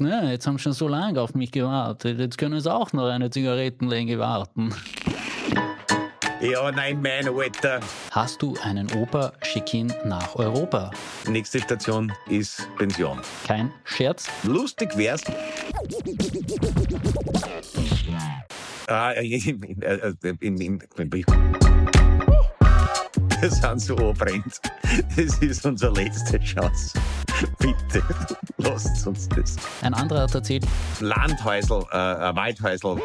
ne, jetzt haben sie schon so lange auf mich gewartet, jetzt können sie auch noch eine Zigarettenlänge warten. Ja, nein, mein Alter. Hast du einen Opa, schick ihn nach Europa. Nächste Station ist Pension. Kein Scherz. Lustig wär's. Ah, äh, in, in, in, in, wir sind so anbrennt. Das ist unsere letzte Chance. Bitte, lasst uns das. Ein anderer hat erzählt, Landhäusl, äh, ein Waldhäusl.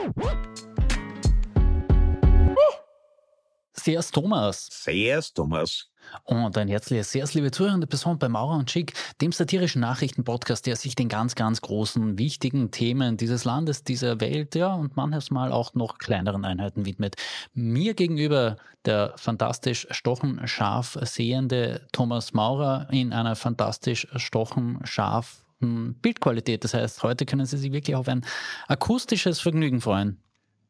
Sehr's Thomas. Sehr's, Thomas. Und ein herzliches, sehr liebe zuhörende Person bei Maurer und Schick, dem satirischen Nachrichtenpodcast, der sich den ganz, ganz großen, wichtigen Themen dieses Landes, dieser Welt, ja, und manchmal auch noch kleineren Einheiten widmet. Mir gegenüber der fantastisch stochenscharf sehende Thomas Maurer in einer fantastisch stochenscharf Bildqualität. Das heißt, heute können Sie sich wirklich auf ein akustisches Vergnügen freuen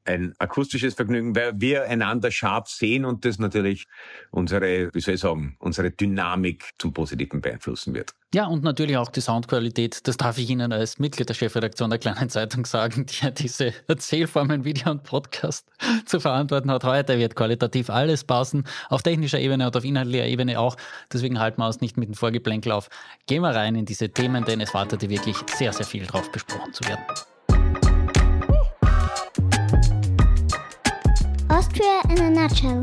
ein akustisches Vergnügen, weil wir einander scharf sehen und das natürlich unsere, wie soll ich sagen, unsere Dynamik zum Positiven beeinflussen wird. Ja, und natürlich auch die Soundqualität. Das darf ich Ihnen als Mitglied der Chefredaktion der Kleinen Zeitung sagen, die ja diese Erzählformen, Video und Podcast zu verantworten hat. Heute wird qualitativ alles passen, auf technischer Ebene und auf inhaltlicher Ebene auch. Deswegen halten wir uns nicht mit dem Vorgeplänkel auf. Gehen wir rein in diese Themen, denn es wartete wirklich sehr, sehr viel drauf besprochen zu werden. Austria in a nutshell.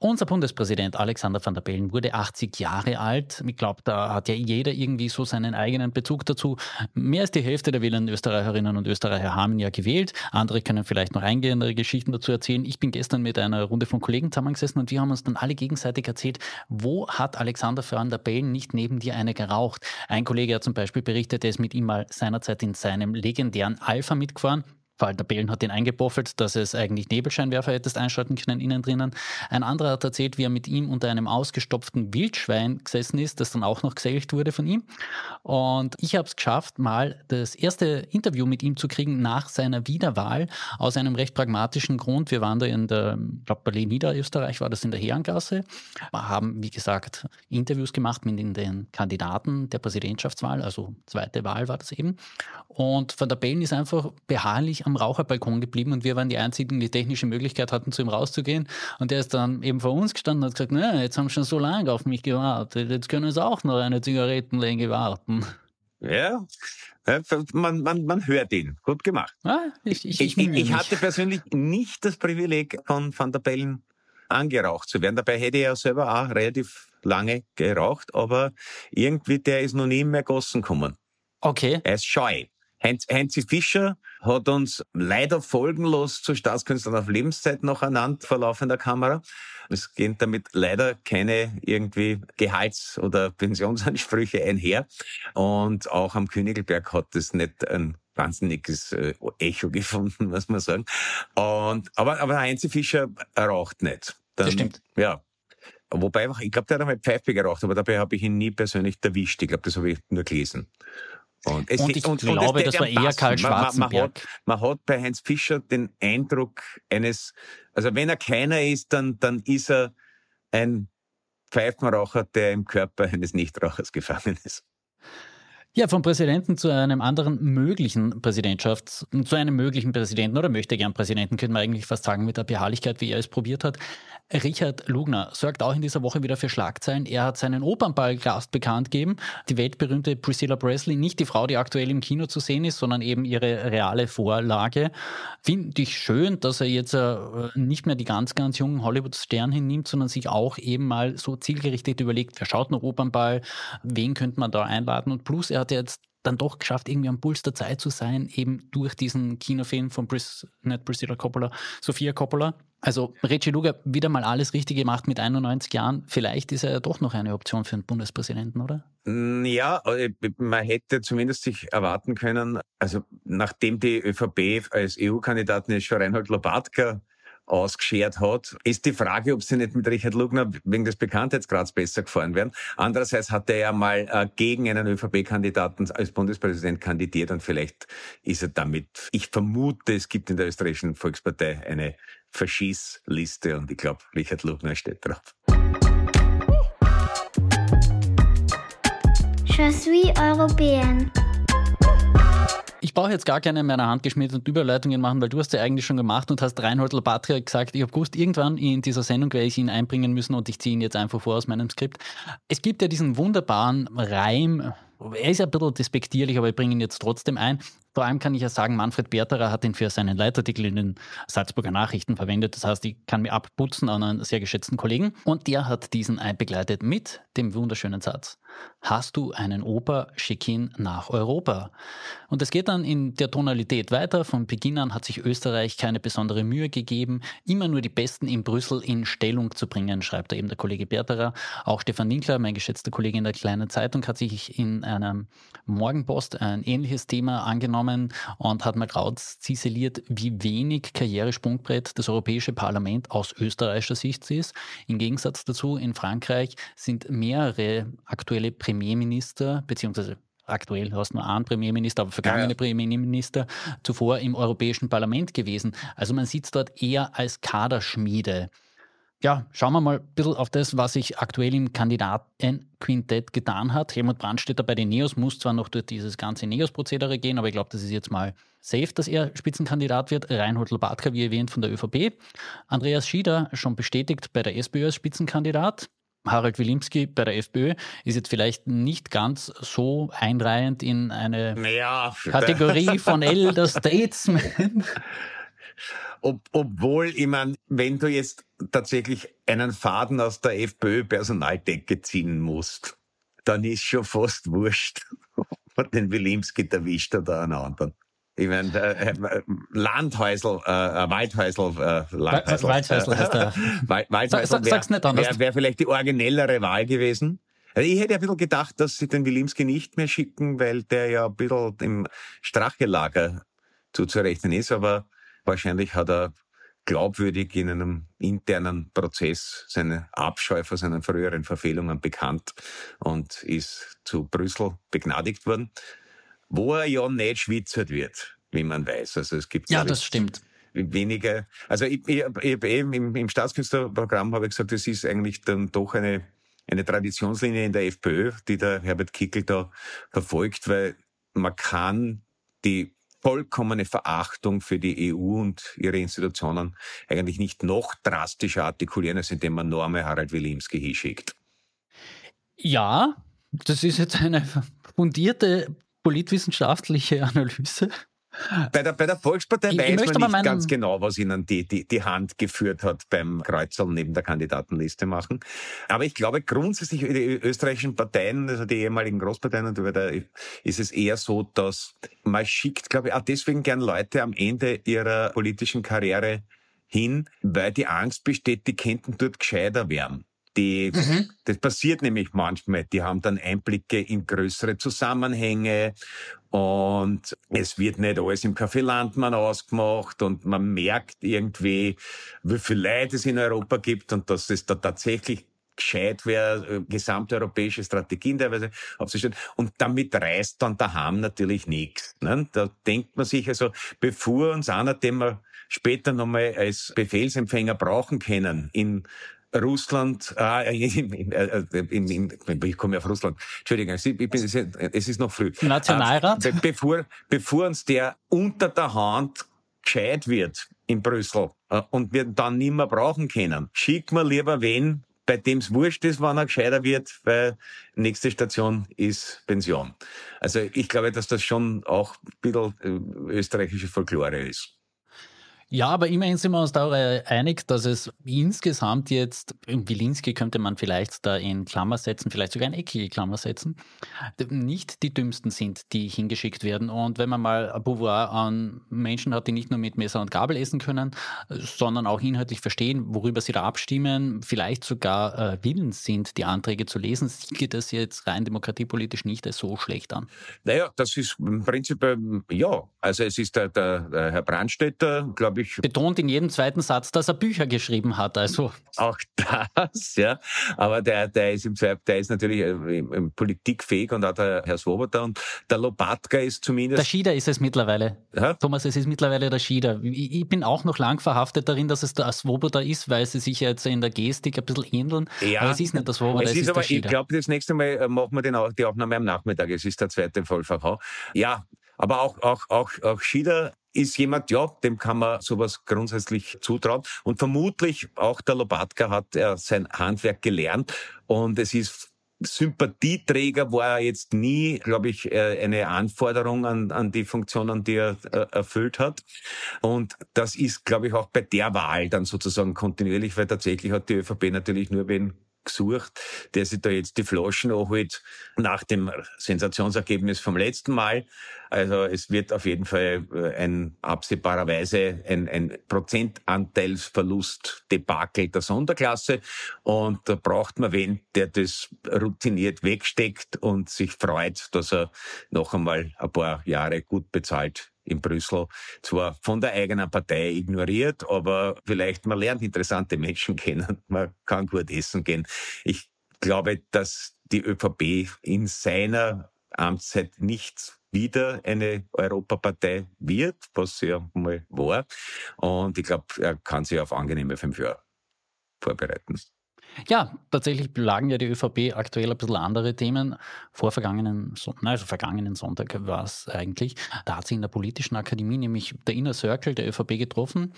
Unser Bundespräsident Alexander van der Bellen wurde 80 Jahre alt. Ich glaube, da hat ja jeder irgendwie so seinen eigenen Bezug dazu. Mehr als die Hälfte der wählenden Österreicherinnen und Österreicher haben ihn ja gewählt. Andere können vielleicht noch eingehendere Geschichten dazu erzählen. Ich bin gestern mit einer Runde von Kollegen zusammengesessen und wir haben uns dann alle gegenseitig erzählt, wo hat Alexander van der Bellen nicht neben dir eine geraucht? Ein Kollege hat zum Beispiel berichtet, er ist mit ihm mal seinerzeit in seinem legendären Alpha mitgefahren. Walter Behlen hat ihn eingeboffelt, dass es eigentlich Nebelscheinwerfer hättest einschalten können innen drinnen. Ein anderer hat erzählt, wie er mit ihm unter einem ausgestopften Wildschwein gesessen ist, das dann auch noch gesägt wurde von ihm. Und ich habe es geschafft, mal das erste Interview mit ihm zu kriegen nach seiner Wiederwahl aus einem recht pragmatischen Grund. Wir waren da in der, ich glaube Berlin Niederösterreich war das in der Herrengasse, Wir haben, wie gesagt, Interviews gemacht mit den Kandidaten der Präsidentschaftswahl, also zweite Wahl war das eben. Und Van der Bellen ist einfach beharrlich am Raucherbalkon geblieben und wir waren die einzigen, die technische Möglichkeit hatten, zu ihm rauszugehen. Und der ist dann eben vor uns gestanden und hat gesagt, na, jetzt haben sie schon so lange auf mich gewartet, jetzt können sie auch noch eine Zigarettenlänge warten. Ja, man, man, man hört ihn. Gut gemacht. Ja, ich, ich, ich, ich, hatte persönlich nicht das Privileg, von Van der Bellen angeraucht zu werden. Dabei hätte er ja selber auch relativ lange geraucht, aber irgendwie der ist noch nie mehr Gossen gekommen. Okay. Er ist scheu. Heinz, Heinzi Fischer hat uns leider folgenlos zu Staatskünstlern auf Lebenszeit noch ernannt vor laufender Kamera. Es gehen damit leider keine irgendwie Gehalts- oder Pensionsansprüche einher. Und auch am Königelberg hat es nicht ein wahnsinniges äh, Echo gefunden, muss man sagen. Und, aber, aber Heinzi Fischer raucht nicht. Dann, das stimmt. Ja. Wobei, ich glaube, der hat einmal Pfeife geraucht, aber dabei habe ich ihn nie persönlich erwischt. Ich glaube, das habe ich nur gelesen. Und, es, und ich und, glaube, und das, das war eher Karl Schwarzenberg. Man, man, hat, man hat bei Heinz Fischer den Eindruck eines, also wenn er keiner ist, dann, dann ist er ein Pfeifenraucher, der im Körper eines Nichtrauchers gefangen ist. Ja, vom Präsidenten zu einem anderen möglichen Präsidentschafts, zu einem möglichen Präsidenten oder möchte gern Präsidenten, könnte man eigentlich fast sagen, mit der Beharrlichkeit, wie er es probiert hat. Richard Lugner sorgt auch in dieser Woche wieder für Schlagzeilen. Er hat seinen Opernballgast bekannt gegeben. Die weltberühmte Priscilla Presley, nicht die Frau, die aktuell im Kino zu sehen ist, sondern eben ihre reale Vorlage. Finde ich schön, dass er jetzt äh, nicht mehr die ganz, ganz jungen Hollywood-Stern hinnimmt, sondern sich auch eben mal so zielgerichtet überlegt, wer schaut noch Opernball, wen könnte man da einladen und plus er hat jetzt dann doch geschafft, irgendwie am Puls der Zeit zu sein, eben durch diesen Kinofilm von Pris, nicht Priscilla Coppola, Sophia Coppola. Also Reggie Luger wieder mal alles richtig gemacht mit 91 Jahren. Vielleicht ist er ja doch noch eine Option für einen Bundespräsidenten, oder? Mm, ja, äh, man hätte zumindest sich erwarten können, also nachdem die ÖVP als EU-Kandidatin jetzt schon Reinhold Lobatka ausgeschert hat, ist die Frage, ob sie nicht mit Richard Lugner wegen des Bekanntheitsgrads besser gefahren wären. Andererseits hat er ja mal äh, gegen einen ÖVP-Kandidaten als Bundespräsident kandidiert und vielleicht ist er damit, ich vermute, es gibt in der österreichischen Volkspartei eine Verschießliste und ich glaube, Richard Lugner steht drauf. Je suis européenne. Ich brauche jetzt gar keine in meiner Hand geschmiedeten Überleitungen machen, weil du hast ja eigentlich schon gemacht und hast Reinhold Lapatria gesagt, ich habe gewusst, irgendwann in dieser Sendung werde ich ihn einbringen müssen und ich ziehe ihn jetzt einfach vor aus meinem Skript. Es gibt ja diesen wunderbaren Reim, er ist ja ein bisschen despektierlich, aber ich bringe ihn jetzt trotzdem ein. Vor allem kann ich ja sagen, Manfred Berterer hat ihn für seinen Leitartikel in den Salzburger Nachrichten verwendet. Das heißt, ich kann mir abputzen an einen sehr geschätzten Kollegen. Und der hat diesen einbegleitet mit dem wunderschönen Satz. Hast du einen Opa, schick ihn nach Europa. Und es geht dann in der Tonalität weiter. Von Beginn an hat sich Österreich keine besondere Mühe gegeben, immer nur die Besten in Brüssel in Stellung zu bringen, schreibt da eben der Kollege Berterer. Auch Stefan Winkler, mein geschätzter Kollege in der Kleinen Zeitung, hat sich in einer Morgenpost ein ähnliches Thema angenommen und hat mal ziseliert, wie wenig Karrieresprungbrett das Europäische Parlament aus österreichischer Sicht ist. Im Gegensatz dazu in Frankreich sind mehrere aktuelle Premierminister beziehungsweise aktuell hast du nur einen Premierminister, aber vergangene ja, ja. Premierminister zuvor im Europäischen Parlament gewesen. Also man sieht es dort eher als Kaderschmiede ja, schauen wir mal ein bisschen auf das, was sich aktuell im Kandidatenquintett getan hat. Helmut Brandstätter bei den Neos muss zwar noch durch dieses ganze Neos-Prozedere gehen, aber ich glaube, das ist jetzt mal safe, dass er Spitzenkandidat wird. Reinhold Lobatka, wie erwähnt, von der ÖVP. Andreas Schieder schon bestätigt bei der SPÖ als Spitzenkandidat. Harald Wilimski bei der FPÖ ist jetzt vielleicht nicht ganz so einreihend in eine ja, Kategorie von Elder Statesman. Ob, obwohl, ich meine, wenn du jetzt tatsächlich einen Faden aus der FPÖ-Personaldecke ziehen musst, dann ist schon fast wurscht, ob man den Wilimski erwischt oder einen anderen. Ich meine, äh, äh, Landhäusl, äh, Waldhäusl, äh, Landhäusl. Waldhäusl heißt der. Waldhäusl Sag, sag's nicht anders. Wäre wär vielleicht die originellere Wahl gewesen. Also ich hätte ein bisschen gedacht, dass sie den Wilimski nicht mehr schicken, weil der ja ein bisschen im Strachelager zuzurechnen ist, aber Wahrscheinlich hat er glaubwürdig in einem internen Prozess seine Abscheu vor seinen früheren Verfehlungen bekannt und ist zu Brüssel begnadigt worden, wo er ja nicht schwitzert wird, wie man weiß. Also es gibt ja, das stimmt. Wenige, also ich, ich, ich eben im, im Staatskünstlerprogramm habe ich gesagt, das ist eigentlich dann doch eine, eine Traditionslinie in der FPÖ, die der Herbert Kickel da verfolgt, weil man kann die vollkommene Verachtung für die EU und ihre Institutionen eigentlich nicht noch drastischer artikulieren, als indem man Norme Harald Wilimski hinschickt. Ja, das ist jetzt eine fundierte politwissenschaftliche Analyse. Bei der, bei der Volkspartei ich, weiß ich man nicht ganz genau, was ihnen die, die, die Hand geführt hat beim Kreuzeln neben der Kandidatenliste machen. Aber ich glaube grundsätzlich, die österreichischen Parteien, also die ehemaligen Großparteien, und da ist es eher so, dass man schickt, glaube ich, auch deswegen gern Leute am Ende ihrer politischen Karriere hin, weil die Angst besteht, die könnten dort gescheiter werden. Die, mhm. Das passiert nämlich manchmal. Die haben dann Einblicke in größere Zusammenhänge und es wird nicht alles im Café Landmann ausgemacht und man merkt irgendwie, wie viel Leid es in Europa gibt und dass es da tatsächlich gescheit wäre, äh, gesamteuropäische Strategien teilweise aufzustellen. Und damit reißt dann daheim natürlich nichts. Ne? Da denkt man sich also, bevor uns einer, den wir später nochmal als Befehlsempfänger brauchen können, in Russland, ah, in, in, in, ich komme ja auf Russland, Entschuldigung, es ist noch früh. Nationalrat? Be bevor, bevor uns der unter der Hand gescheit wird in Brüssel äh, und wir dann nicht mehr brauchen können, schick mir lieber wen, bei dem es wurscht ist, wann er gescheiter wird, weil nächste Station ist Pension. Also ich glaube, dass das schon auch ein bisschen äh, österreichische Folklore ist. Ja, aber immerhin sind wir uns darüber einig, dass es insgesamt jetzt, Wilinski könnte man vielleicht da in Klammer setzen, vielleicht sogar in eckige Klammer setzen, nicht die dümmsten sind, die hingeschickt werden. Und wenn man mal ein Pouvoir an Menschen hat, die nicht nur mit Messer und Gabel essen können, sondern auch inhaltlich verstehen, worüber sie da abstimmen, vielleicht sogar äh, willens sind, die Anträge zu lesen, sieht das jetzt rein demokratiepolitisch nicht als so schlecht an. Naja, das ist im Prinzip, ähm, ja, also es ist der, der, der Herr Brandstätter, glaube ich, ich. Betont in jedem zweiten Satz, dass er Bücher geschrieben hat. Also. Auch das, ja. Aber der, der ist im Zweifel, der ist natürlich äh, politikfähig und auch der Herr Swoboda und der Lobatka ist zumindest. Der Schieder ist es mittlerweile. Ja? Thomas, es ist mittlerweile der Schieder. Ich, ich, bin auch noch lang verhaftet darin, dass es der Swoboda ist, weil sie sich jetzt in der Gestik ein bisschen ähneln. Ja, aber es ist nicht der Swoboda, es, es ist, aber, ich glaube, das nächste Mal äh, machen wir den, die Aufnahme am Nachmittag. Es ist der zweite Vollverkauf. Ja, Aber auch, auch, auch, auch Schieder ist jemand, ja, dem kann man sowas grundsätzlich zutrauen. Und vermutlich auch der Lobatka hat er sein Handwerk gelernt. Und es ist Sympathieträger war er jetzt nie, glaube ich, äh, eine Anforderung an, an die Funktionen, die er äh, erfüllt hat. Und das ist, glaube ich, auch bei der Wahl dann sozusagen kontinuierlich, weil tatsächlich hat die ÖVP natürlich nur wen gesucht, der sich da jetzt die Flaschen anholt nach dem Sensationsergebnis vom letzten Mal. Also es wird auf jeden Fall äh, ein absehbarerweise ein, ein Prozentanteilsverlust Debakel der Sonderklasse. Und da braucht man wen, der das routiniert wegsteckt und sich freut, dass er noch einmal ein paar Jahre gut bezahlt in Brüssel zwar von der eigenen Partei ignoriert, aber vielleicht man lernt interessante Menschen kennen, man kann gut essen gehen. Ich glaube, dass die ÖVP in seiner Amtszeit nicht wieder eine Europapartei wird, was sie ja mal war. Und ich glaube, er kann sich auf angenehme fünf Jahre vorbereiten. Ja, tatsächlich lagen ja die ÖVP aktuell ein bisschen andere Themen. Vor vergangenen, also vergangenen Sonntag war es eigentlich. Da hat sie in der politischen Akademie nämlich der Inner Circle der ÖVP getroffen.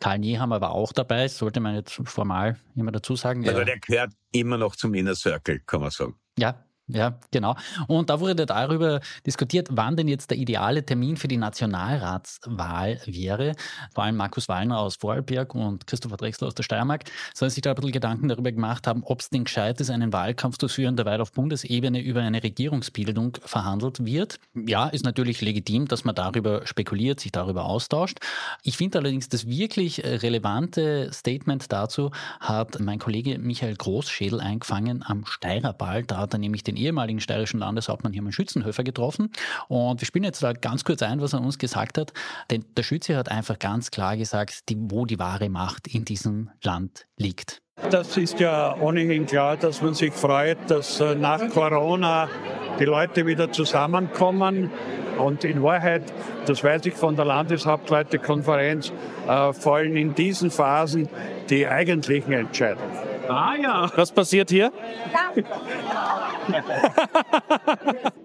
Karl Niehammer war auch dabei, sollte man jetzt formal immer dazu sagen. Also der gehört immer noch zum Inner Circle, kann man sagen. Ja, ja, genau. Und da wurde darüber diskutiert, wann denn jetzt der ideale Termin für die Nationalratswahl wäre. Vor allem Markus Wallner aus Vorarlberg und Christopher Drexler aus der Steiermark sollen sich da ein bisschen Gedanken darüber gemacht haben, ob es denn gescheit ist, einen Wahlkampf zu führen, der weit auf Bundesebene über eine Regierungsbildung verhandelt wird. Ja, ist natürlich legitim, dass man darüber spekuliert, sich darüber austauscht. Ich finde allerdings, das wirklich relevante Statement dazu hat mein Kollege Michael Großschädel eingefangen am Steirerball. Da hat er nämlich den ehemaligen steirischen Landeshauptmann Hermann Schützenhöfer getroffen. Und wir spielen jetzt da ganz kurz ein, was er uns gesagt hat. Denn der Schütze hat einfach ganz klar gesagt, die, wo die wahre Macht in diesem Land liegt. Das ist ja ohnehin klar, dass man sich freut, dass äh, nach Corona die Leute wieder zusammenkommen. Und in Wahrheit, das weiß ich von der Landeshauptleutekonferenz, äh, fallen in diesen Phasen die eigentlichen Entscheidungen. Ah ja. Was passiert hier?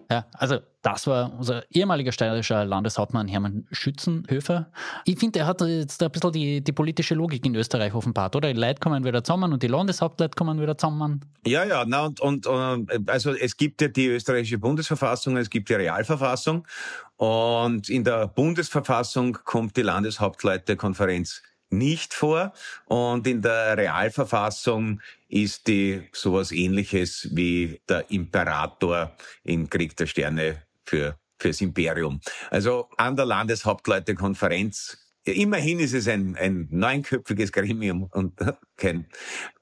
ja, also das war unser ehemaliger steirischer Landeshauptmann Hermann Schützenhöfer. Ich finde, er hat jetzt ein bisschen die, die politische Logik in Österreich offenbart, oder? Die Leute kommen wieder zusammen und die Landeshauptleute kommen wieder zusammen. Ja, ja, na und, und, und also es gibt ja die österreichische Bundesverfassung, es gibt die Realverfassung und in der Bundesverfassung kommt die Landeshauptleutekonferenz nicht vor. Und in der Realverfassung ist die sowas ähnliches wie der Imperator in Krieg der Sterne für fürs Imperium. Also an der Landeshauptleutekonferenz Immerhin ist es ein, ein neunköpfiges Gremium und kein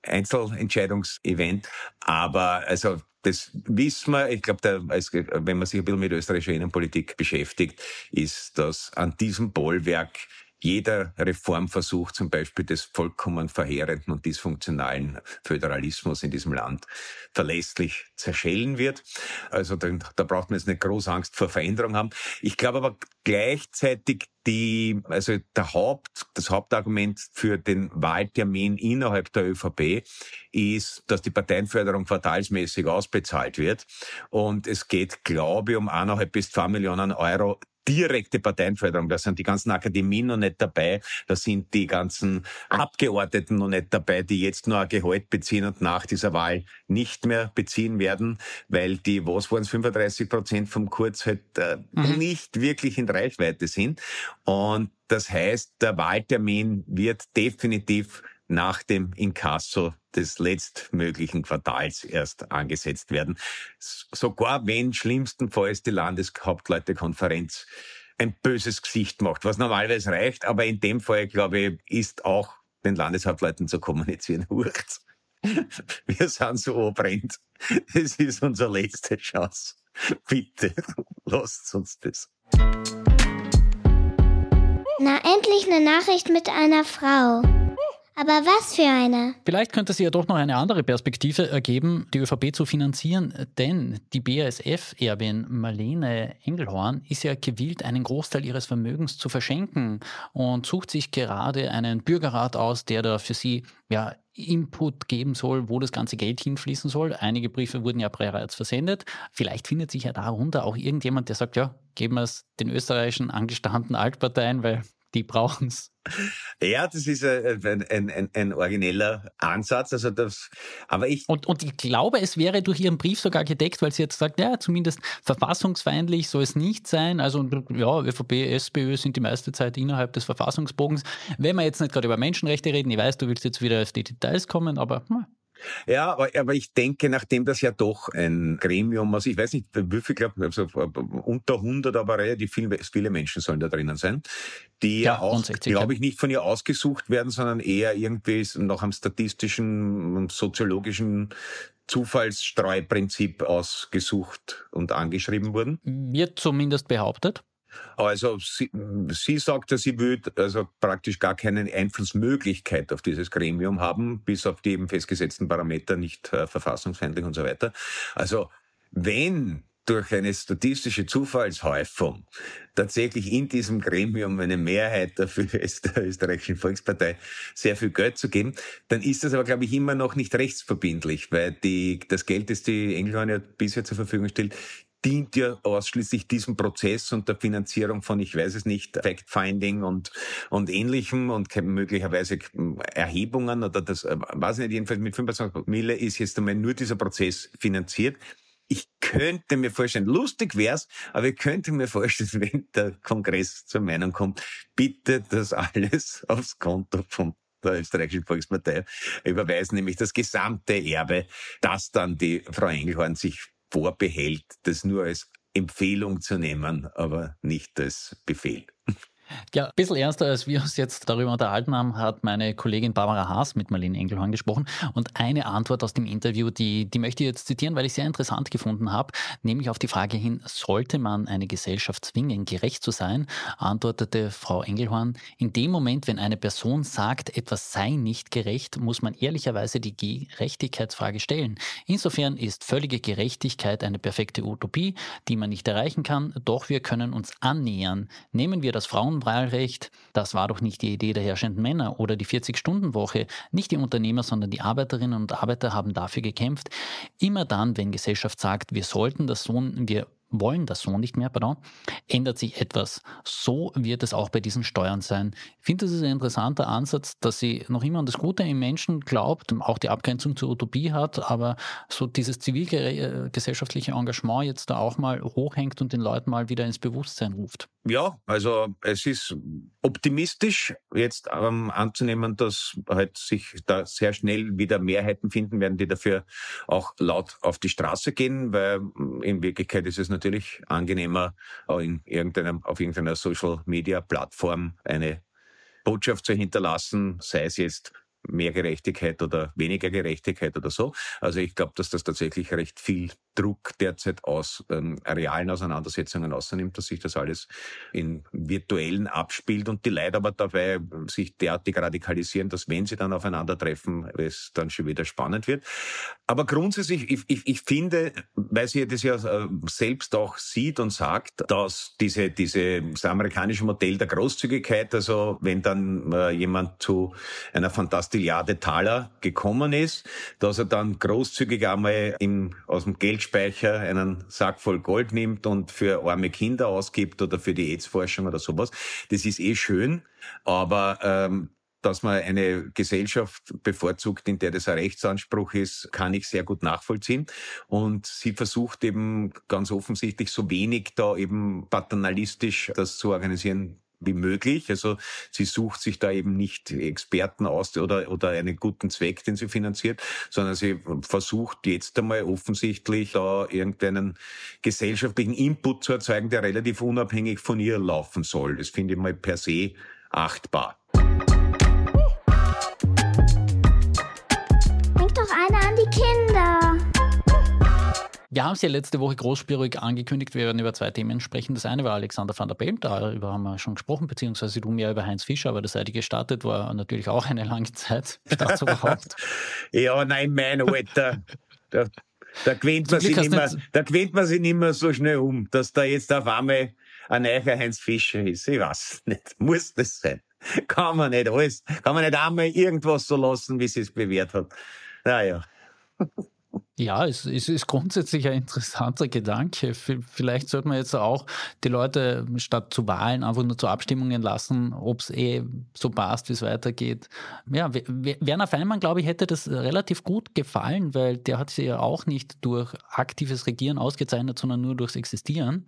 Einzelentscheidungsevent. Aber also das wissen wir, ich glaube, wenn man sich ein bisschen mit österreichischer Innenpolitik beschäftigt, ist das an diesem Bollwerk jeder Reformversuch zum Beispiel des vollkommen verheerenden und dysfunktionalen Föderalismus in diesem Land verlässlich zerschellen wird. Also da, da braucht man jetzt nicht groß Angst vor Veränderung haben. Ich glaube aber gleichzeitig die, also der Haupt, das Hauptargument für den Wahltermin innerhalb der ÖVP ist, dass die Parteienförderung quartalsmäßig ausbezahlt wird. Und es geht, glaube ich, um eineinhalb bis zwei Millionen Euro direkte Parteienförderung. Da sind die ganzen Akademien noch nicht dabei. Da sind die ganzen Abgeordneten noch nicht dabei, die jetzt nur ein Gehalt beziehen und nach dieser Wahl nicht mehr beziehen werden, weil die, was waren es, 35 Prozent vom Kurz halt äh, mhm. nicht wirklich in Reichweite sind. Und das heißt, der Wahltermin wird definitiv nach dem Inkasso des letztmöglichen Quartals erst angesetzt werden. Sogar wenn schlimmstenfalls die Landeshauptleutekonferenz ein böses Gesicht macht, was normalerweise reicht, aber in dem Fall, glaube ich, ist auch den Landeshauptleuten zu kommunizieren wurscht. Wir sind so obrennt. Es ist unsere letzte Chance. Bitte, lasst uns das. Na, endlich eine Nachricht mit einer Frau. Aber was für eine? Vielleicht könnte sie ja doch noch eine andere Perspektive ergeben, die ÖVP zu finanzieren, denn die BASF-Erbin Marlene Engelhorn ist ja gewillt, einen Großteil ihres Vermögens zu verschenken und sucht sich gerade einen Bürgerrat aus, der da für sie ja Input geben soll, wo das ganze Geld hinfließen soll. Einige Briefe wurden ja bereits versendet. Vielleicht findet sich ja darunter auch irgendjemand, der sagt, ja, geben wir es den österreichischen angestammten Altparteien, weil die brauchen es. Ja, das ist ein, ein, ein, ein, origineller Ansatz. Also das, aber ich und, und ich glaube, es wäre durch Ihren Brief sogar gedeckt, weil Sie jetzt sagt, ja, zumindest verfassungsfeindlich soll es nicht sein. Also ja, ÖVP, SPÖ sind die meiste Zeit innerhalb des Verfassungsbogens. Wenn wir jetzt nicht gerade über Menschenrechte reden, ich weiß, du willst jetzt wieder auf die Details kommen, aber hm, ja, aber, aber ich denke, nachdem das ja doch ein Gremium, also ich weiß nicht, wie viel, glaube also unter 100, aber relativ viele, viele Menschen sollen da drinnen sein, die ja, auch, glaube ich, nicht von ihr ausgesucht werden, sondern eher irgendwie nach einem statistischen, soziologischen Zufallsstreuprinzip ausgesucht und angeschrieben wurden. Wird zumindest behauptet. Also sie, sie sagt, dass sie will also praktisch gar keine Einflussmöglichkeit auf dieses Gremium haben, bis auf die eben festgesetzten Parameter, nicht äh, verfassungsfeindlich und so weiter. Also wenn durch eine statistische Zufallshäufung tatsächlich in diesem Gremium eine Mehrheit dafür ist, der österreichischen Volkspartei sehr viel Geld zu geben, dann ist das aber, glaube ich, immer noch nicht rechtsverbindlich, weil die, das Geld, das die Engelhorn ja bisher zur Verfügung stellt, dient ja ausschließlich diesem Prozess und der Finanzierung von, ich weiß es nicht, Fact-Finding und, und ähnlichem und möglicherweise Erhebungen oder das, äh, weiß nicht, jedenfalls mit 25 Mille ist jetzt einmal nur dieser Prozess finanziert. Ich könnte mir vorstellen, lustig wär's, aber ich könnte mir vorstellen, wenn der Kongress zur Meinung kommt, bitte das alles aufs Konto von der österreichischen Volkspartei überweisen, nämlich das gesamte Erbe, das dann die Frau Engelhorn sich vorbehält, das nur als Empfehlung zu nehmen, aber nicht als Befehl. Ja, ein bisschen ernster, als wir uns jetzt darüber unterhalten haben, hat meine Kollegin Barbara Haas mit Marlene Engelhorn gesprochen. Und eine Antwort aus dem Interview, die, die möchte ich jetzt zitieren, weil ich sehr interessant gefunden habe, nämlich auf die Frage hin, sollte man eine Gesellschaft zwingen, gerecht zu sein, antwortete Frau Engelhorn, in dem Moment, wenn eine Person sagt, etwas sei nicht gerecht, muss man ehrlicherweise die Gerechtigkeitsfrage stellen. Insofern ist völlige Gerechtigkeit eine perfekte Utopie, die man nicht erreichen kann, doch wir können uns annähern. Nehmen wir das Frauen Frauenwahlrecht, das war doch nicht die Idee der herrschenden Männer oder die 40-Stunden-Woche. Nicht die Unternehmer, sondern die Arbeiterinnen und Arbeiter haben dafür gekämpft. Immer dann, wenn Gesellschaft sagt, wir sollten das so, wir wollen das so nicht mehr, pardon, ändert sich etwas. So wird es auch bei diesen Steuern sein. Ich finde, das ist ein interessanter Ansatz, dass sie noch immer an das Gute im Menschen glaubt, auch die Abgrenzung zur Utopie hat, aber so dieses zivilgesellschaftliche Engagement jetzt da auch mal hochhängt und den Leuten mal wieder ins Bewusstsein ruft. Ja, also es ist optimistisch jetzt ähm, anzunehmen, dass halt sich da sehr schnell wieder Mehrheiten finden werden, die dafür auch laut auf die Straße gehen, weil in Wirklichkeit ist es natürlich natürlich angenehmer, in irgendeinem, auf irgendeiner Social Media Plattform eine Botschaft zu hinterlassen, sei es jetzt mehr Gerechtigkeit oder weniger Gerechtigkeit oder so. Also ich glaube, dass das tatsächlich recht viel Druck derzeit aus ähm, realen Auseinandersetzungen außernimmt, dass sich das alles in virtuellen abspielt und die Leute aber dabei sich derartig radikalisieren, dass wenn sie dann aufeinandertreffen, es dann schon wieder spannend wird. Aber grundsätzlich, ich, ich, ich finde, weil sie das ja äh, selbst auch sieht und sagt, dass diese, diese, das amerikanische Modell der Großzügigkeit, also wenn dann äh, jemand zu einer Fantastilliarde Taler gekommen ist, dass er dann großzügig einmal im, aus dem Geld Geldspeicher einen Sack voll Gold nimmt und für arme Kinder ausgibt oder für die AIDS-Forschung oder sowas. Das ist eh schön, aber ähm, dass man eine Gesellschaft bevorzugt, in der das ein Rechtsanspruch ist, kann ich sehr gut nachvollziehen. Und sie versucht eben ganz offensichtlich so wenig da eben paternalistisch das zu organisieren, wie möglich. Also sie sucht sich da eben nicht Experten aus oder, oder einen guten Zweck, den sie finanziert, sondern sie versucht jetzt einmal offensichtlich da irgendeinen gesellschaftlichen Input zu erzeugen, der relativ unabhängig von ihr laufen soll. Das finde ich mal per se achtbar. Wir haben es ja letzte Woche großspurig angekündigt, wir werden über zwei Themen sprechen. Das eine war Alexander van der Bellen, darüber haben wir schon gesprochen, beziehungsweise du mehr über Heinz Fischer, aber das seid gestartet, war natürlich auch eine lange Zeit. überhaupt. ja, nein, mein Alter. Da, da, gewinnt man sich nicht mehr, da gewinnt man sich mehr so schnell um, dass da jetzt auf einmal ein neuer Heinz Fischer ist. Ich weiß nicht. Muss das sein? Kann man nicht alles, kann man nicht einmal irgendwas so lassen, wie sie es bewährt hat. Naja. Ja, es, es, ist grundsätzlich ein interessanter Gedanke. Vielleicht sollte man jetzt auch die Leute statt zu Wahlen einfach nur zu Abstimmungen lassen, ob es eh so passt, wie es weitergeht. Ja, Werner Feinmann, glaube ich, hätte das relativ gut gefallen, weil der hat sich ja auch nicht durch aktives Regieren ausgezeichnet, sondern nur durchs Existieren.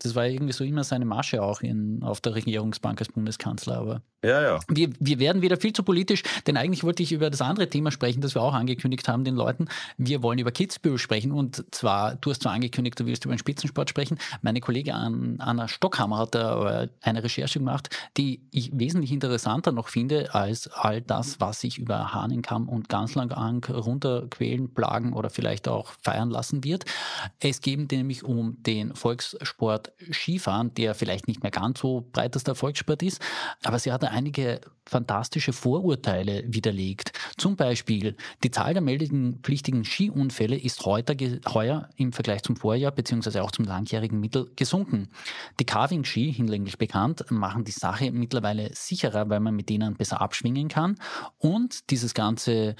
Das war irgendwie so immer seine Masche auch in, auf der Regierungsbank als Bundeskanzler. Aber ja, ja. Wir, wir werden wieder viel zu politisch, denn eigentlich wollte ich über das andere Thema sprechen, das wir auch angekündigt haben den Leuten. Wir wollen über Kitzbühel sprechen und zwar, du hast zwar angekündigt, du willst über den Spitzensport sprechen. Meine Kollegin Anna Stockhammer hat da eine Recherche gemacht, die ich wesentlich interessanter noch finde als all das, was sich über Hahnenkamm und Ganzlang runterquälen, plagen oder vielleicht auch feiern lassen wird. Es geht nämlich um den Volkssport Skifahren, der vielleicht nicht mehr ganz so breitester Volkssport ist, aber sie hat einige fantastische Vorurteile widerlegt. Zum Beispiel, die Zahl der meldepflichtigen Skiunfälle ist heute, heuer im Vergleich zum Vorjahr beziehungsweise auch zum langjährigen Mittel gesunken. Die Carving-Ski, hinlänglich bekannt, machen die Sache mittlerweile sicherer, weil man mit denen besser abschwingen kann. Und dieses ganze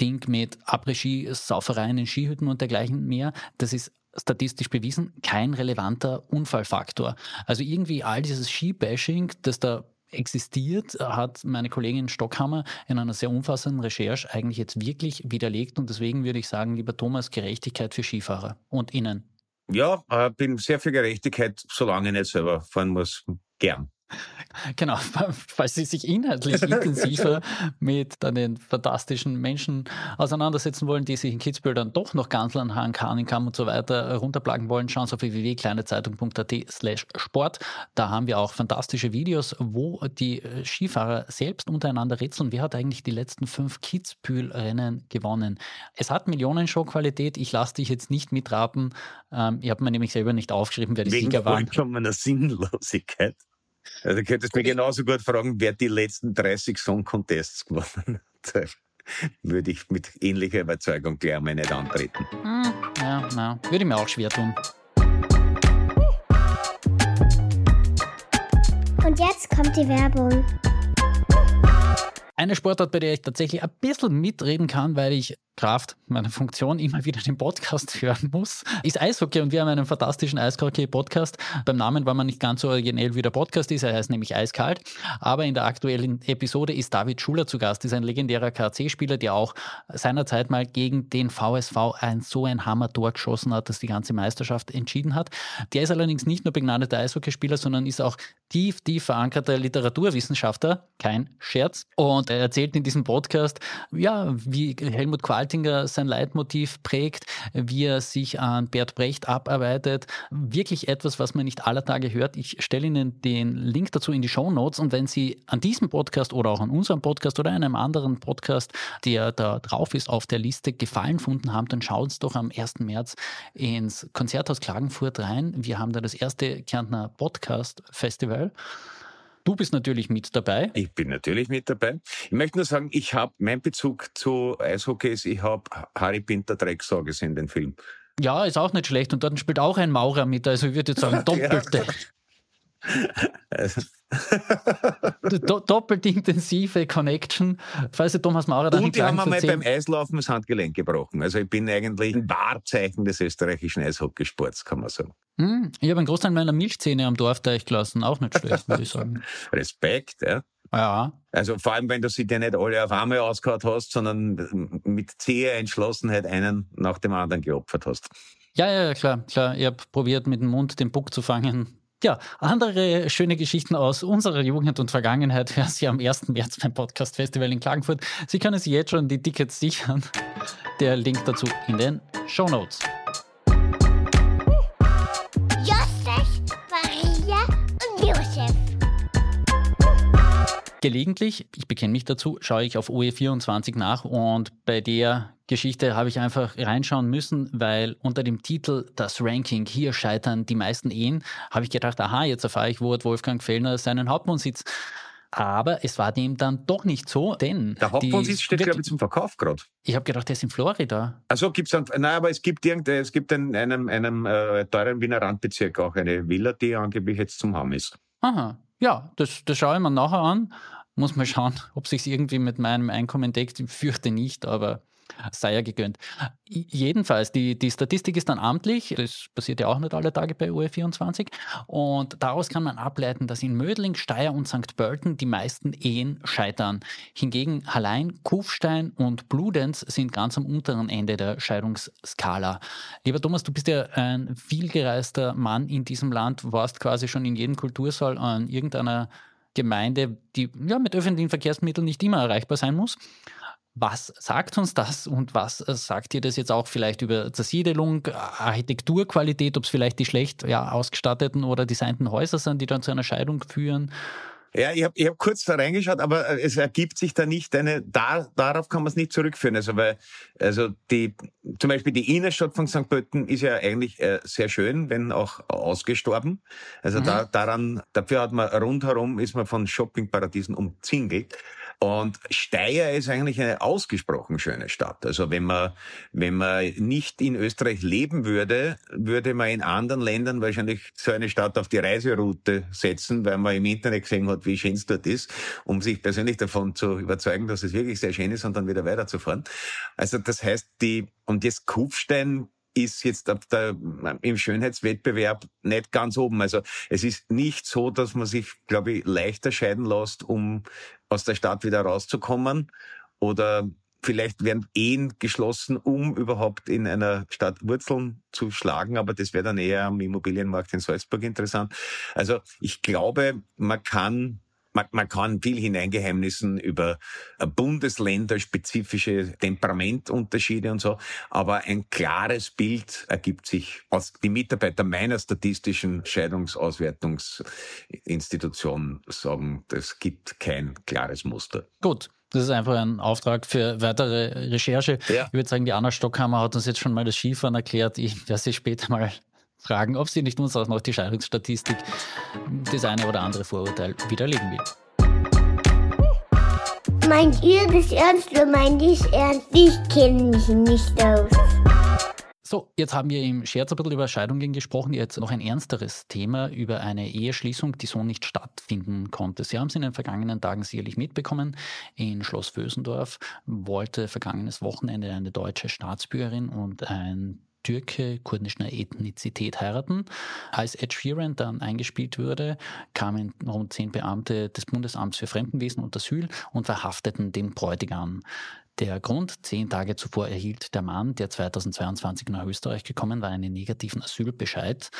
Ding mit Après-Ski, Saufereien in Skihütten und dergleichen mehr, das ist statistisch bewiesen, kein relevanter Unfallfaktor. Also irgendwie all dieses Ski-Bashing, das da existiert, hat meine Kollegin Stockhammer in einer sehr umfassenden Recherche eigentlich jetzt wirklich widerlegt und deswegen würde ich sagen, lieber Thomas, Gerechtigkeit für Skifahrer und Ihnen. Ja, äh, bin sehr für Gerechtigkeit, solange ich nicht selber fahren muss, gern. Genau, falls Sie sich inhaltlich intensiver mit den fantastischen Menschen auseinandersetzen wollen, die sich in Kitzbühel dann doch noch ganz an Hahn, Kahn und so weiter runterplagen wollen, schauen Sie auf www.kleinezeitung.at slash Sport. Da haben wir auch fantastische Videos, wo die Skifahrer selbst untereinander rätseln, wer hat eigentlich die letzten fünf Kitzbühel-Rennen gewonnen. Es hat Millionenshow-Qualität, ich lasse dich jetzt nicht mitraten. Ähm, ich habe mir nämlich selber nicht aufgeschrieben, wer die Wegen Sieger waren. Wegen Sinnlosigkeit. Also du könntest mich genauso gut fragen, wer die letzten 30 Song Contests gewonnen hat. Würde ich mit ähnlicher Überzeugung gleich mal nicht antreten. Hm, ja, na, würde ich mir auch schwer tun. Und jetzt kommt die Werbung. Eine Sportart, bei der ich tatsächlich ein bisschen mitreden kann, weil ich Kraft meiner Funktion immer wieder den Podcast hören muss, ist Eishockey und wir haben einen fantastischen Eishockey-Podcast. Beim Namen war man nicht ganz so originell wie der Podcast ist, er heißt nämlich Eiskalt. Aber in der aktuellen Episode ist David Schuler zu Gast, ist ein legendärer KC-Spieler, der auch seinerzeit mal gegen den VSV ein so ein Hammer-Tor geschossen hat, das die ganze Meisterschaft entschieden hat. Der ist allerdings nicht nur begnadeter Eishockeyspieler, sondern ist auch tief, tief verankerter Literaturwissenschaftler, kein Scherz. Und er erzählt in diesem Podcast, ja, wie Helmut Qual Altinger sein Leitmotiv prägt, wie er sich an Bert Brecht abarbeitet. Wirklich etwas, was man nicht aller Tage hört. Ich stelle Ihnen den Link dazu in die Show Notes und wenn Sie an diesem Podcast oder auch an unserem Podcast oder einem anderen Podcast, der da drauf ist, auf der Liste gefallen gefunden haben, dann schauen Sie doch am 1. März ins Konzerthaus Klagenfurt rein. Wir haben da das erste Kärntner Podcast Festival. Du bist natürlich mit dabei. Ich bin natürlich mit dabei. Ich möchte nur sagen, ich habe mein Bezug zu Eishockey ist, ich habe Harry Pinter Drecksau gesehen, in den Film. Ja, ist auch nicht schlecht. Und dort spielt auch ein Maurer mit. Also ich würde jetzt sagen, doppelte. Doppelt intensive Connection. Falls der Thomas Maurer dann Und die haben einmal beim Eislaufen das Handgelenk gebrochen. Also ich bin eigentlich ein Wahrzeichen des österreichischen Eishockeysports, kann man sagen. Hm, ich habe einen Großteil meiner Milchzähne am Dorfteich gelassen. Auch nicht schlecht, würde ich sagen. Respekt, ja. Ja. Also vor allem, wenn du sie dir nicht alle auf einmal ausgehauen hast, sondern mit zäher Entschlossenheit einen nach dem anderen geopfert hast. Ja, ja, klar, klar. Ich habe probiert, mit dem Mund den Buck zu fangen. Ja, andere schöne Geschichten aus unserer Jugend und Vergangenheit hören Sie am 1. März beim Podcast Festival in Klagenfurt. Sie können sich jetzt schon die Tickets sichern. Der Link dazu in den Show Notes. Gelegentlich, ich bekenne mich dazu, schaue ich auf OE24 nach und bei der Geschichte habe ich einfach reinschauen müssen, weil unter dem Titel Das Ranking, hier scheitern die meisten Ehen, habe ich gedacht, aha, jetzt erfahre ich, wo hat Wolfgang Fellner seinen Hauptwohnsitz. Aber es war dem dann doch nicht so, denn. Der Hauptwohnsitz steht, glaube ich, zum Verkauf gerade. Ich habe gedacht, der ist in Florida. Also gibt es nein, aber es gibt irgendein, es gibt in einem, einem äh, teuren Wiener Randbezirk auch eine Villa, die angeblich jetzt zum Haben ist. Aha. Ja, das, das schaue ich mir nachher an. Muss mal schauen, ob sich irgendwie mit meinem Einkommen deckt. Ich fürchte nicht, aber sei ja gegönnt. Jedenfalls, die, die Statistik ist dann amtlich, das passiert ja auch nicht alle Tage bei UE24 und daraus kann man ableiten, dass in Mödling, Steyr und St. Pölten die meisten Ehen scheitern. Hingegen Hallein, Kufstein und Bludenz sind ganz am unteren Ende der Scheidungsskala. Lieber Thomas, du bist ja ein vielgereister Mann in diesem Land, warst quasi schon in jedem Kultursaal an irgendeiner Gemeinde, die ja mit öffentlichen Verkehrsmitteln nicht immer erreichbar sein muss. Was sagt uns das und was äh, sagt ihr das jetzt auch vielleicht über Zersiedelung, Architekturqualität, ob es vielleicht die schlecht ja, ausgestatteten oder designten Häuser sind, die dann zu einer Scheidung führen? Ja, ich habe ich hab kurz da reingeschaut, aber äh, es ergibt sich da nicht eine, da, darauf kann man es nicht zurückführen. Also weil, also die, zum Beispiel die Innenstadt von St. Pölten ist ja eigentlich äh, sehr schön, wenn auch ausgestorben. Also mhm. da, daran, dafür hat man rundherum ist man von Shoppingparadiesen umzingelt. Und Steyr ist eigentlich eine ausgesprochen schöne Stadt. Also wenn man, wenn man nicht in Österreich leben würde, würde man in anderen Ländern wahrscheinlich so eine Stadt auf die Reiseroute setzen, weil man im Internet gesehen hat, wie schön es dort ist, um sich persönlich davon zu überzeugen, dass es wirklich sehr schön ist und dann wieder weiterzufahren. Also das heißt, die, und jetzt Kufstein ist jetzt der, im Schönheitswettbewerb nicht ganz oben. Also es ist nicht so, dass man sich, glaube ich, leichter scheiden lässt, um aus der Stadt wieder rauszukommen. Oder vielleicht werden Ehen geschlossen, um überhaupt in einer Stadt Wurzeln zu schlagen. Aber das wäre dann eher am Immobilienmarkt in Salzburg interessant. Also ich glaube, man kann man, man kann viel hineingeheimnissen über äh, bundesländerspezifische Temperamentunterschiede und so, aber ein klares Bild ergibt sich aus die Mitarbeiter meiner statistischen Scheidungsauswertungsinstitution sagen, es gibt kein klares Muster. Gut. Das ist einfach ein Auftrag für weitere Recherche. Ja. Ich würde sagen, die Anna Stockhammer hat uns jetzt schon mal das Skifahren erklärt. Ich werde sie später mal fragen, ob sie nicht uns auch noch die Scheidungsstatistik, das eine oder andere Vorurteil widerlegen will. Meint ihr das ernst oder meint ich ernst? Ich kenne mich nicht aus. So, jetzt haben wir im Scherz ein bisschen über Scheidungen gesprochen. Jetzt noch ein ernsteres Thema über eine Eheschließung, die so nicht stattfinden konnte. Sie haben es in den vergangenen Tagen sicherlich mitbekommen. In Schloss Vösendorf wollte vergangenes Wochenende eine deutsche Staatsbürgerin und ein Türke kurdischer Ethnizität heiraten. Als Ed Sheeran dann eingespielt wurde, kamen rund zehn Beamte des Bundesamts für Fremdenwesen und Asyl und verhafteten den Bräutigam. Der Grund, zehn Tage zuvor erhielt der Mann, der 2022 nach Österreich gekommen war, einen negativen Asylbescheid.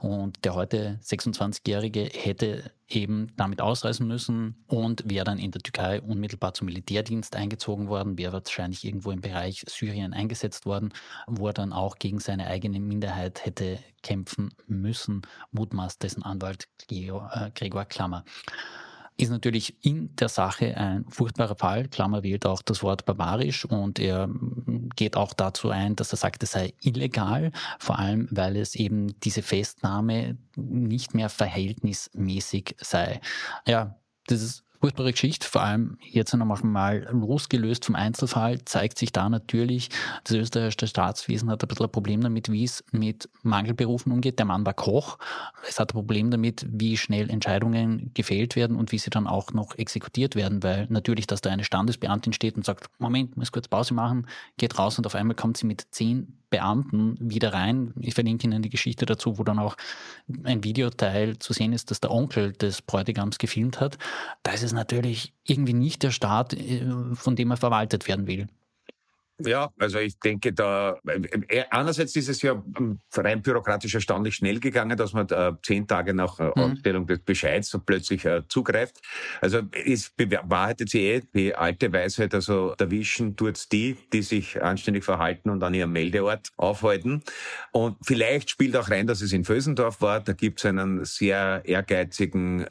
Und der heute 26-Jährige hätte eben damit ausreisen müssen und wäre dann in der Türkei unmittelbar zum Militärdienst eingezogen worden, wäre wahrscheinlich irgendwo im Bereich Syrien eingesetzt worden, wo er dann auch gegen seine eigene Minderheit hätte kämpfen müssen, mutmaßt dessen Anwalt äh, Gregor Klammer ist natürlich in der Sache ein furchtbarer Fall. Klammer wählt auch das Wort barbarisch und er geht auch dazu ein, dass er sagt, es sei illegal, vor allem weil es eben diese Festnahme nicht mehr verhältnismäßig sei. Ja, das ist furchtbare Geschichte, vor allem jetzt noch mal losgelöst vom Einzelfall, zeigt sich da natürlich, das österreichische Staatswesen hat ein bisschen ein Problem damit, wie es mit Mangelberufen umgeht. Der Mann war Koch. Es hat ein Problem damit, wie schnell Entscheidungen gefällt werden und wie sie dann auch noch exekutiert werden, weil natürlich, dass da eine Standesbeamtin steht und sagt, Moment, muss kurz Pause machen, geht raus und auf einmal kommt sie mit zehn Beamten wieder rein. Ich verlinke Ihnen die Geschichte dazu, wo dann auch ein Videoteil zu sehen ist, dass der Onkel des Bräutigams gefilmt hat. Da ist es natürlich irgendwie nicht der Staat, äh, von dem er verwaltet werden will. Ja, also ich denke da, äh, einerseits ist es ja ähm, rein bürokratisch erstaunlich schnell gegangen, dass man äh, zehn Tage nach äh, mhm. Ausstellung des Bescheids so plötzlich äh, zugreift. Also es bewahrheitet sich eh die alte Weisheit, also erwischen tut's die, die sich anständig verhalten und an ihrem Meldeort aufhalten. Und vielleicht spielt auch rein, dass es in Vösendorf war. Da gibt's einen sehr ehrgeizigen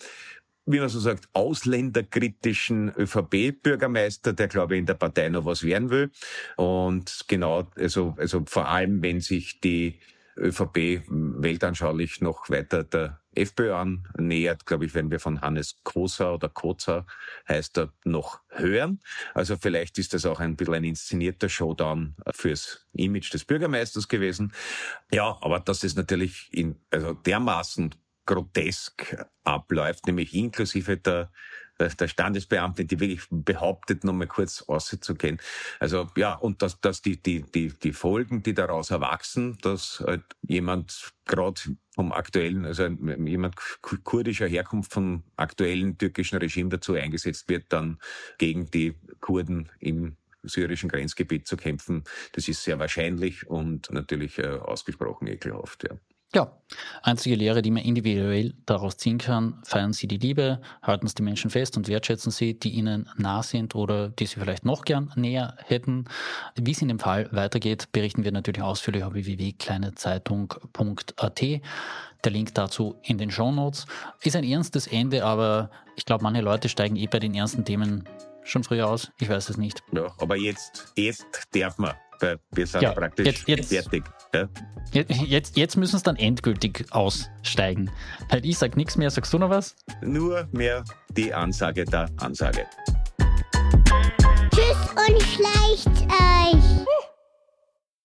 wie man so sagt, ausländerkritischen ÖVP-Bürgermeister, der, glaube ich, in der Partei noch was werden will. Und genau, also, also vor allem, wenn sich die ÖVP weltanschaulich noch weiter der FPÖ annähert, glaube ich, werden wir von Hannes Kosa oder Koza heißt er, noch hören. Also vielleicht ist das auch ein bisschen ein inszenierter Showdown fürs Image des Bürgermeisters gewesen. Ja, aber das ist natürlich in, also dermaßen grotesk abläuft, nämlich inklusive der der Standesbeamte, die wirklich behauptet, noch mal kurz auszugehen. Also ja, und dass, dass die, die, die, die Folgen, die daraus erwachsen, dass halt jemand gerade vom aktuellen, also jemand kurdischer Herkunft vom aktuellen türkischen Regime dazu eingesetzt wird, dann gegen die Kurden im syrischen Grenzgebiet zu kämpfen, das ist sehr wahrscheinlich und natürlich äh, ausgesprochen ekelhaft. Ja. Ja, einzige Lehre, die man individuell daraus ziehen kann, feiern Sie die Liebe, halten Sie die Menschen fest und wertschätzen Sie, die Ihnen nah sind oder die Sie vielleicht noch gern näher hätten. Wie es in dem Fall weitergeht, berichten wir natürlich ausführlich auf www.kleinezeitung.at. Der Link dazu in den Show Notes. Ist ein ernstes Ende, aber ich glaube, manche Leute steigen eh bei den ernsten Themen schon früher aus. Ich weiß es nicht. Ja, aber jetzt, jetzt darf man weil wir sind ja, praktisch jetzt, jetzt, fertig. Ja? Jetzt, jetzt müssen es dann endgültig aussteigen. Weil ich sage nichts mehr, sagst du noch was? Nur mehr die Ansage der Ansage. Tschüss und schleicht euch.